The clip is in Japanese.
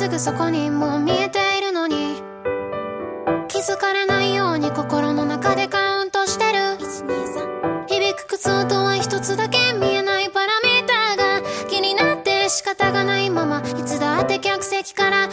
すぐそこにもう見えているのに。気づかれないように心の中でカウントしてる。響く靴音は一つだけ見えないパラメーターが気になって仕方がないまま。いつだって客席から